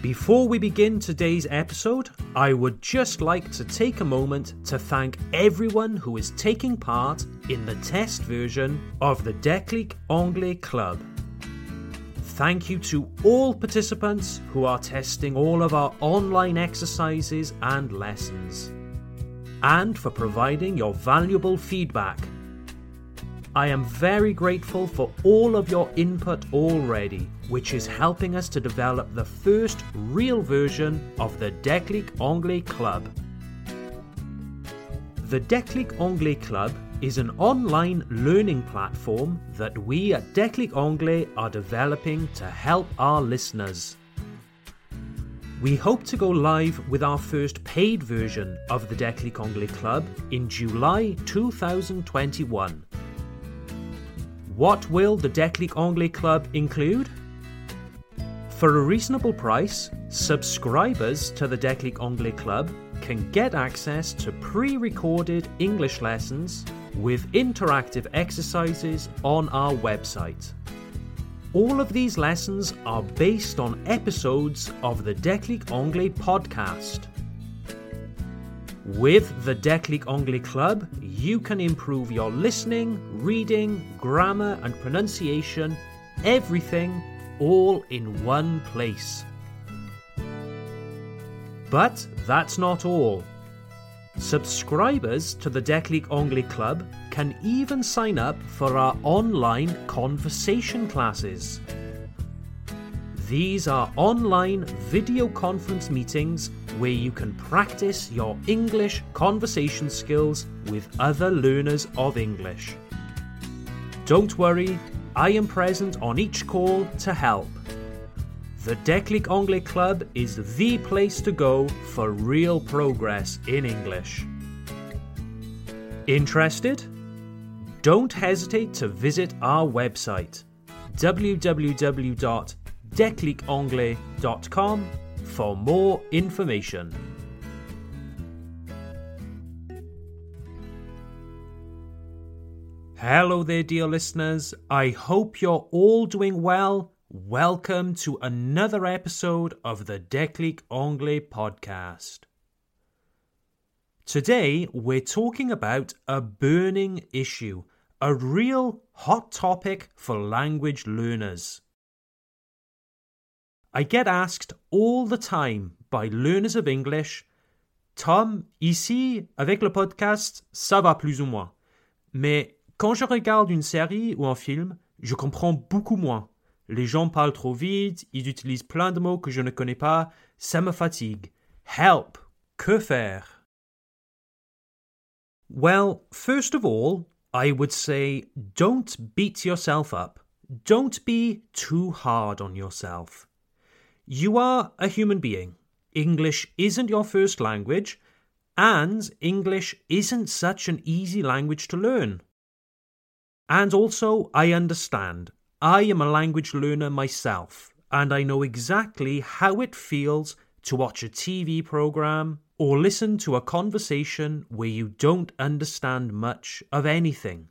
Before we begin today's episode, I would just like to take a moment to thank everyone who is taking part in the test version of the Déclic Anglais Club. Thank you to all participants who are testing all of our online exercises and lessons, and for providing your valuable feedback. I am very grateful for all of your input already, which is helping us to develop the first real version of the Déclic Anglais Club. The Déclic Anglais Club is an online learning platform that we at Déclic Anglais are developing to help our listeners. We hope to go live with our first paid version of the Déclic Anglais Club in July 2021. What will the Déclic Anglais Club include? For a reasonable price, subscribers to the Déclic Anglais Club can get access to pre recorded English lessons with interactive exercises on our website. All of these lessons are based on episodes of the Déclic Anglais podcast. With the Déclic Anglais Club, you can improve your listening, reading, grammar, and pronunciation, everything, all in one place. But that's not all. Subscribers to the Déclic Anglais Club can even sign up for our online conversation classes. These are online video conference meetings where you can practice your English conversation skills with other learners of English. Don't worry, I am present on each call to help. The Déclic Anglais Club is the place to go for real progress in English. Interested? Don't hesitate to visit our website www.declicanglais.com for more information. Hello there, dear listeners. I hope you're all doing well. Welcome to another episode of the Déclic Anglais podcast. Today, we're talking about a burning issue, a real hot topic for language learners. I get asked all the time by learners of English Tom, ici, avec le podcast, ça va plus ou moins. Mais quand je regarde une série ou un film, je comprends beaucoup moins. Les gens parlent trop vite, ils utilisent plein de mots que je ne connais pas, ça me fatigue. Help! Que faire? Well, first of all, I would say don't beat yourself up. Don't be too hard on yourself. You are a human being. English isn't your first language, and English isn't such an easy language to learn. And also, I understand. I am a language learner myself, and I know exactly how it feels to watch a TV program or listen to a conversation where you don't understand much of anything.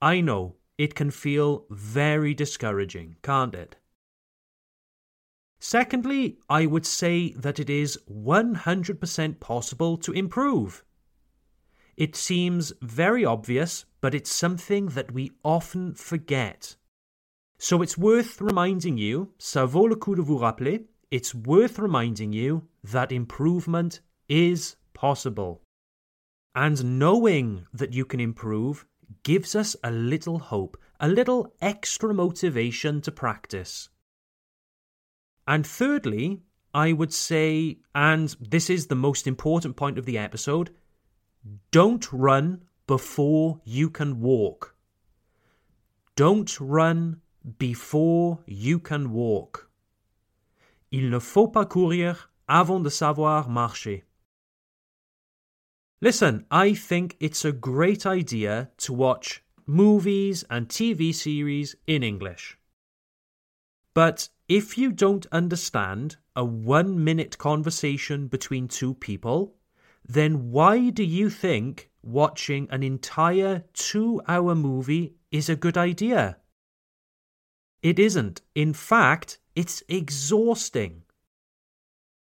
I know it can feel very discouraging, can't it? Secondly, I would say that it is 100% possible to improve. It seems very obvious, but it's something that we often forget. So it's worth reminding you, ça vaut le coup de vous rappeler, it's worth reminding you that improvement is possible. And knowing that you can improve gives us a little hope, a little extra motivation to practice. And thirdly, I would say, and this is the most important point of the episode, don't run before you can walk. Don't run before you can walk. Il ne faut pas courir avant de savoir marcher. Listen, I think it's a great idea to watch movies and TV series in English. But if you don't understand a one minute conversation between two people, then why do you think watching an entire two hour movie is a good idea? It isn't. In fact, it's exhausting.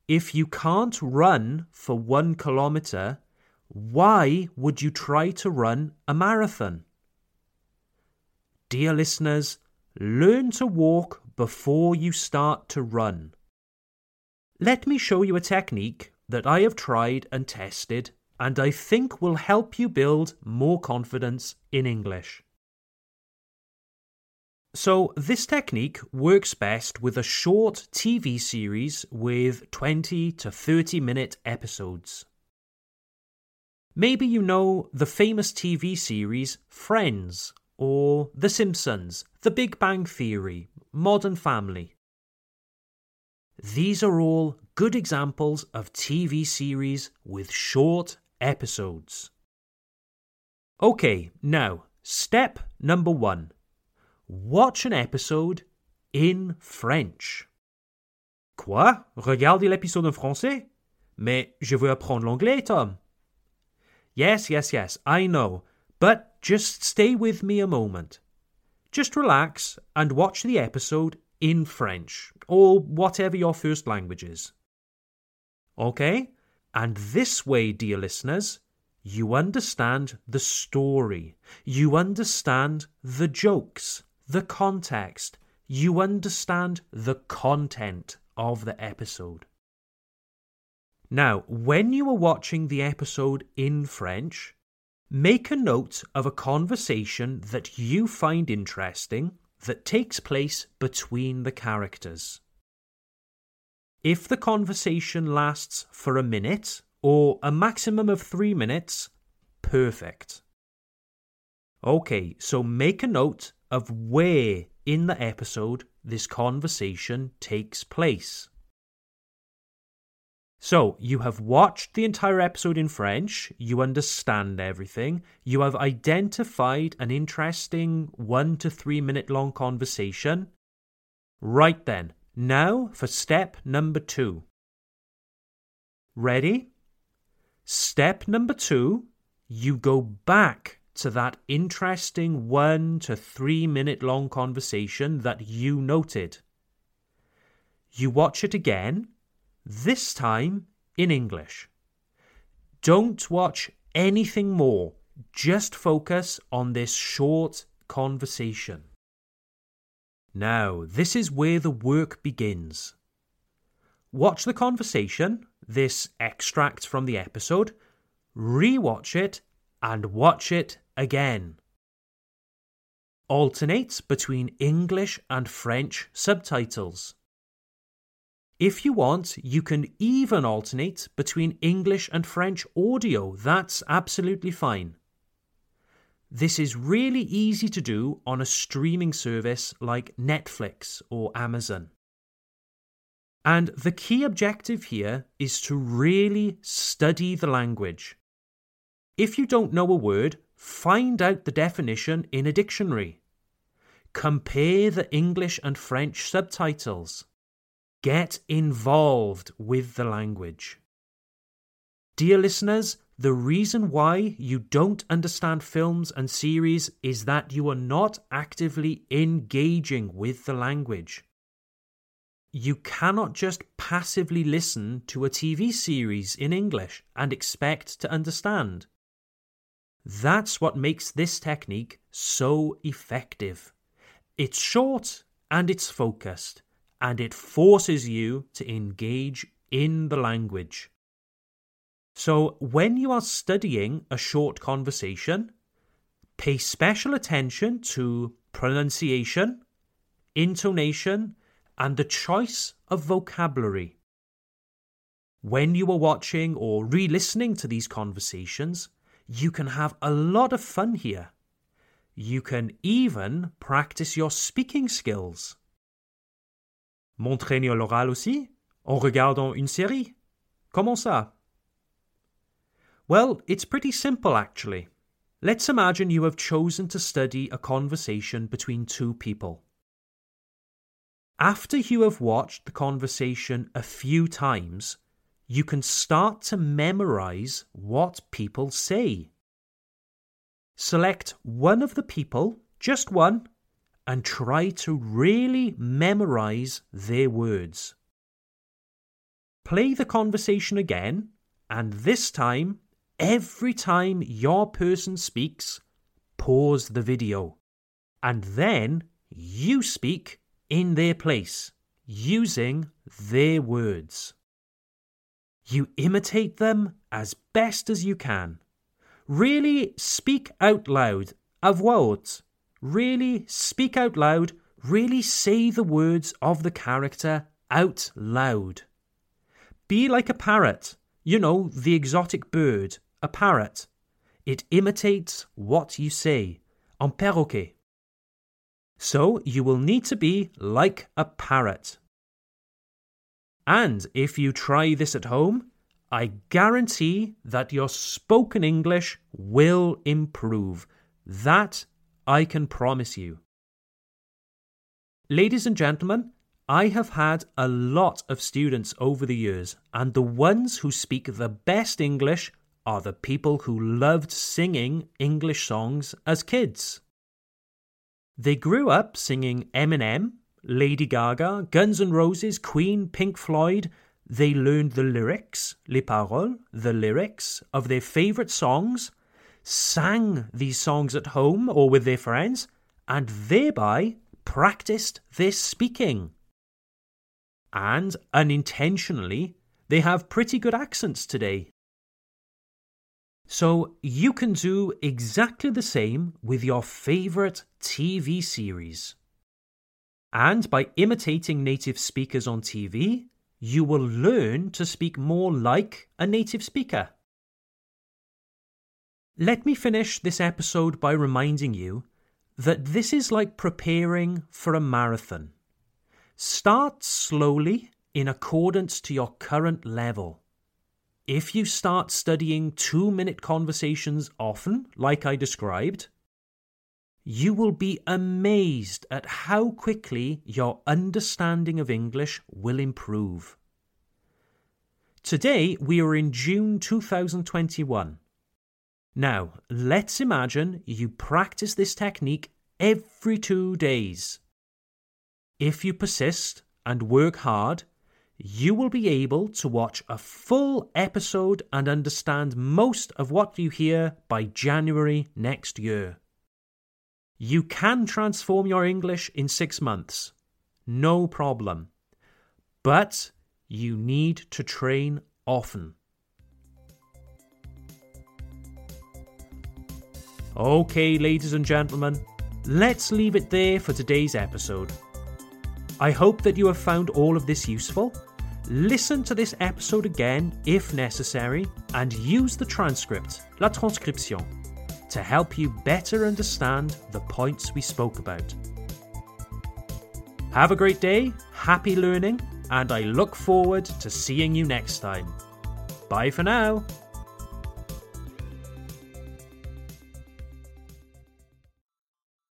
if you can't run for one kilometer, why would you try to run a marathon? Dear listeners, learn to walk before you start to run. Let me show you a technique that I have tried and tested and I think will help you build more confidence in English. So, this technique works best with a short TV series with 20 to 30 minute episodes. Maybe you know the famous TV series Friends, or The Simpsons, The Big Bang Theory, Modern Family. These are all good examples of TV series with short episodes. Okay, now, step number one watch an episode in French. Quoi? Regardez l'épisode en français? Mais je veux apprendre l'anglais, Tom. Yes, yes, yes, I know. But just stay with me a moment. Just relax and watch the episode in French, or whatever your first language is. Okay? And this way, dear listeners, you understand the story, you understand the jokes, the context, you understand the content of the episode. Now, when you are watching the episode in French, make a note of a conversation that you find interesting that takes place between the characters. If the conversation lasts for a minute or a maximum of three minutes, perfect. Okay, so make a note of where in the episode this conversation takes place. So, you have watched the entire episode in French, you understand everything, you have identified an interesting one to three minute long conversation. Right then, now for step number two. Ready? Step number two, you go back to that interesting one to three minute long conversation that you noted. You watch it again this time in English. Don't watch anything more, just focus on this short conversation. Now, this is where the work begins. Watch the conversation, this extract from the episode, re-watch it, and watch it again. Alternate between English and French subtitles. If you want, you can even alternate between English and French audio. That's absolutely fine. This is really easy to do on a streaming service like Netflix or Amazon. And the key objective here is to really study the language. If you don't know a word, find out the definition in a dictionary. Compare the English and French subtitles. Get involved with the language. Dear listeners, the reason why you don't understand films and series is that you are not actively engaging with the language. You cannot just passively listen to a TV series in English and expect to understand. That's what makes this technique so effective. It's short and it's focused and it forces you to engage in the language. So, when you are studying a short conversation, pay special attention to pronunciation, intonation, and the choice of vocabulary. When you are watching or re listening to these conversations, you can have a lot of fun here. You can even practice your speaking skills. M'entraîner l'oral aussi En regardant une série Comment ça Well, it's pretty simple actually. Let's imagine you have chosen to study a conversation between two people. After you have watched the conversation a few times, you can start to memorize what people say. Select one of the people, just one, and try to really memorize their words. play the conversation again, and this time, every time your person speaks, pause the video. And then you speak in their place, using their words. You imitate them as best as you can. Really speak out loud, voix haute. Really speak out loud, really say the words of the character out loud. Be like a parrot, you know, the exotic bird, a parrot. It imitates what you say, un perroquet. So you will need to be like a parrot. And if you try this at home, I guarantee that your spoken English will improve. That I can promise you. Ladies and gentlemen, I have had a lot of students over the years, and the ones who speak the best English are the people who loved singing English songs as kids. They grew up singing Eminem, Lady Gaga, Guns N' Roses, Queen, Pink Floyd. They learned the lyrics, les paroles, the lyrics of their favourite songs, sang these songs at home or with their friends, and thereby practiced their speaking. And unintentionally, they have pretty good accents today. So you can do exactly the same with your favourite TV series. And by imitating native speakers on TV, you will learn to speak more like a native speaker. Let me finish this episode by reminding you that this is like preparing for a marathon. Start slowly in accordance to your current level. If you start studying two minute conversations often, like I described, you will be amazed at how quickly your understanding of English will improve. Today, we are in June 2021. Now, let's imagine you practice this technique every two days. If you persist and work hard, you will be able to watch a full episode and understand most of what you hear by January next year. You can transform your English in six months. No problem. But you need to train often. Okay, ladies and gentlemen, let's leave it there for today's episode. I hope that you have found all of this useful. Listen to this episode again if necessary and use the transcript, la transcription, to help you better understand the points we spoke about. Have a great day, happy learning, and I look forward to seeing you next time. Bye for now.